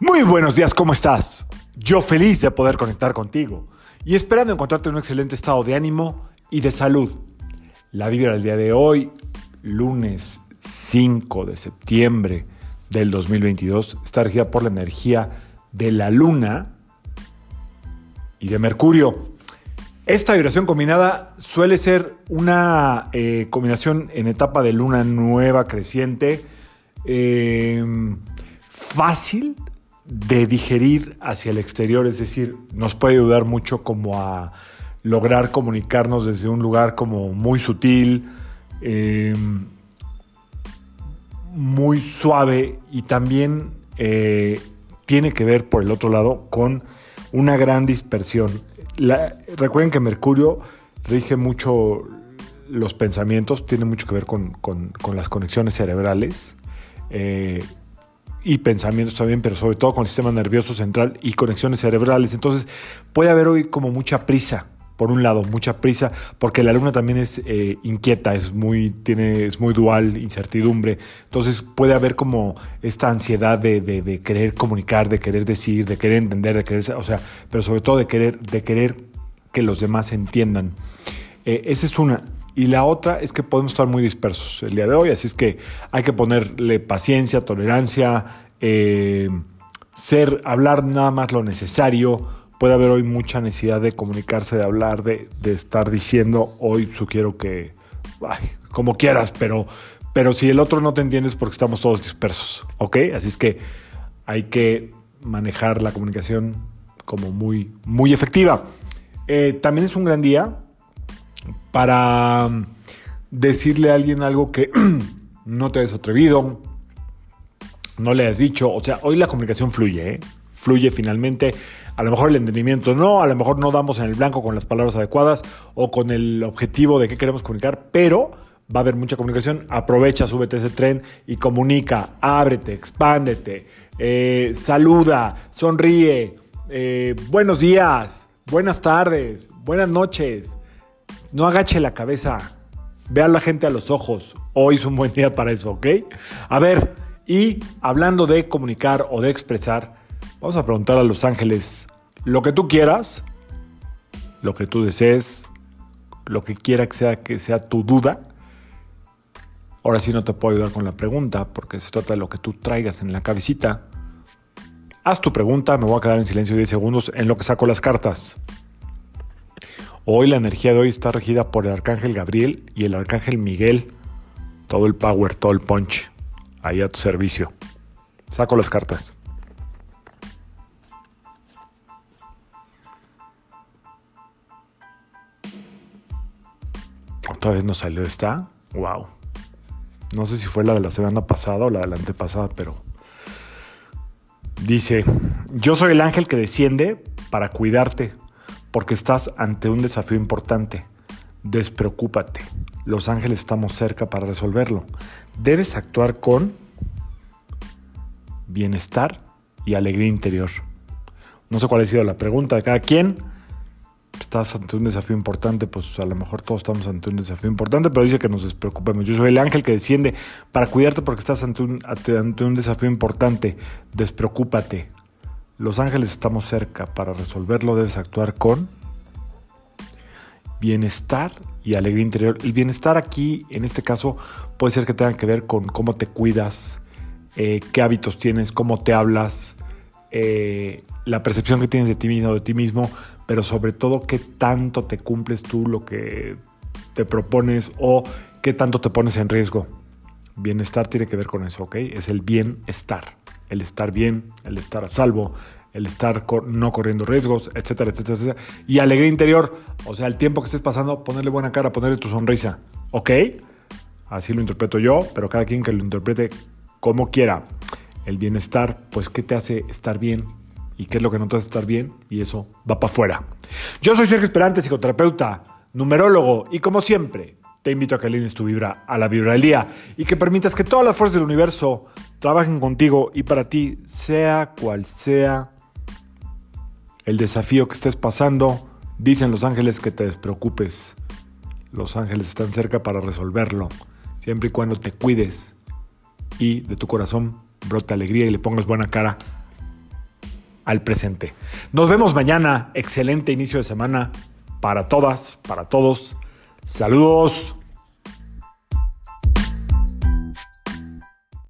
Muy buenos días, ¿cómo estás? Yo feliz de poder conectar contigo y esperando encontrarte en un excelente estado de ánimo y de salud. La vibra del día de hoy, lunes 5 de septiembre del 2022, está regida por la energía de la luna y de Mercurio. Esta vibración combinada suele ser una eh, combinación en etapa de luna nueva creciente, eh, fácil de digerir hacia el exterior, es decir, nos puede ayudar mucho como a lograr comunicarnos desde un lugar como muy sutil, eh, muy suave y también tiene que ver por el otro lado con una gran dispersión. Recuerden que Mercurio rige mucho los pensamientos, tiene mucho que ver con, las conexiones cerebrales eh, y pensamientos también, pero sobre todo con el sistema nervioso central y conexiones cerebrales. Entonces puede haber hoy como mucha prisa por un lado, mucha prisa, porque la luna también es eh, inquieta, es muy, tiene, es muy dual, incertidumbre. Entonces puede haber como esta ansiedad de, querer comunicar, de querer decir, de querer entender, de querer, o sea, pero sobre todo de querer, de querer que los demás entiendan. Eh, esa es una. Y la otra es que podemos estar muy dispersos el día de hoy, así es que hay que ponerle paciencia, tolerancia, eh, ser, hablar nada más lo necesario puede haber hoy mucha necesidad de comunicarse, de hablar, de, estar diciendo, hoy sugiero que, como quieras, pero, pero si el otro no te entiende es porque estamos todos dispersos, ¿ok? Así es que hay que manejar la comunicación como muy, muy efectiva. Eh, también es un gran día para decirle a alguien algo que no te has atrevido, no le has dicho, o sea, hoy la comunicación fluye, ¿eh? fluye finalmente. A lo mejor el entendimiento no, a lo mejor no damos en el blanco con las palabras adecuadas o con el objetivo de qué queremos comunicar, pero va a haber mucha comunicación. Aprovecha, súbete ese tren y comunica, ábrete, expándete, eh, saluda, sonríe, eh, buenos días, buenas tardes, buenas noches. No agache la cabeza, ve a la gente a los ojos. Hoy es un buen día para eso, ¿ok? A ver, y hablando de comunicar o de expresar, Vamos a preguntar a los ángeles lo que tú quieras, lo que tú desees, lo que quiera que sea que sea tu duda. Ahora sí no te puedo ayudar con la pregunta porque se trata de lo que tú traigas en la cabecita. Haz tu pregunta, me voy a quedar en silencio 10 segundos en lo que saco las cartas. Hoy la energía de hoy está regida por el arcángel Gabriel y el arcángel Miguel. Todo el power, todo el punch. Ahí a tu servicio. Saco las cartas. Otra vez nos salió esta. Wow. No sé si fue la de la semana pasada o la de la antepasada, pero. Dice: Yo soy el ángel que desciende para cuidarte, porque estás ante un desafío importante. Despreocúpate. Los ángeles estamos cerca para resolverlo. Debes actuar con bienestar y alegría interior. No sé cuál ha sido la pregunta de cada quien estás ante un desafío importante, pues a lo mejor todos estamos ante un desafío importante, pero dice que nos despreocupemos. Yo soy el ángel que desciende para cuidarte porque estás ante un, desafío importante. Despreocúpate. Los ángeles estamos cerca. Para resolverlo debes actuar con bienestar y alegría interior. El bienestar aquí, en este caso, puede ser que tenga que ver con cómo te cuidas, eh, qué hábitos tienes, cómo te hablas, eh, la percepción que tienes de ti mismo, de ti mismo, pero sobre todo qué tanto te cumples tú lo que te propones o qué tanto te pones en riesgo. Bienestar tiene que ver con eso, ¿ok? Es el bienestar, el estar bien, el estar a salvo, el estar no corriendo riesgos, etcétera, etcétera, etcétera. Y alegría interior, o sea, el tiempo que estés pasando, ponerle buena cara, ponerle tu sonrisa, ¿ok? Así lo interpreto yo, pero cada quien que lo interprete como quiera. El bienestar, pues, ¿qué te hace estar bien? y qué es lo que no te hace estar bien y eso va para afuera. Yo soy Sergio Esperante, psicoterapeuta, numerólogo y como siempre te invito a que alines tu vibra a la vibra del día y que permitas que todas las fuerzas del universo trabajen contigo y para ti, sea cual sea el desafío que estés pasando, dicen los ángeles que te despreocupes. Los ángeles están cerca para resolverlo, siempre y cuando te cuides y de tu corazón brote alegría y le pongas buena cara al presente. Nos vemos mañana. Excelente inicio de semana para todas, para todos. Saludos.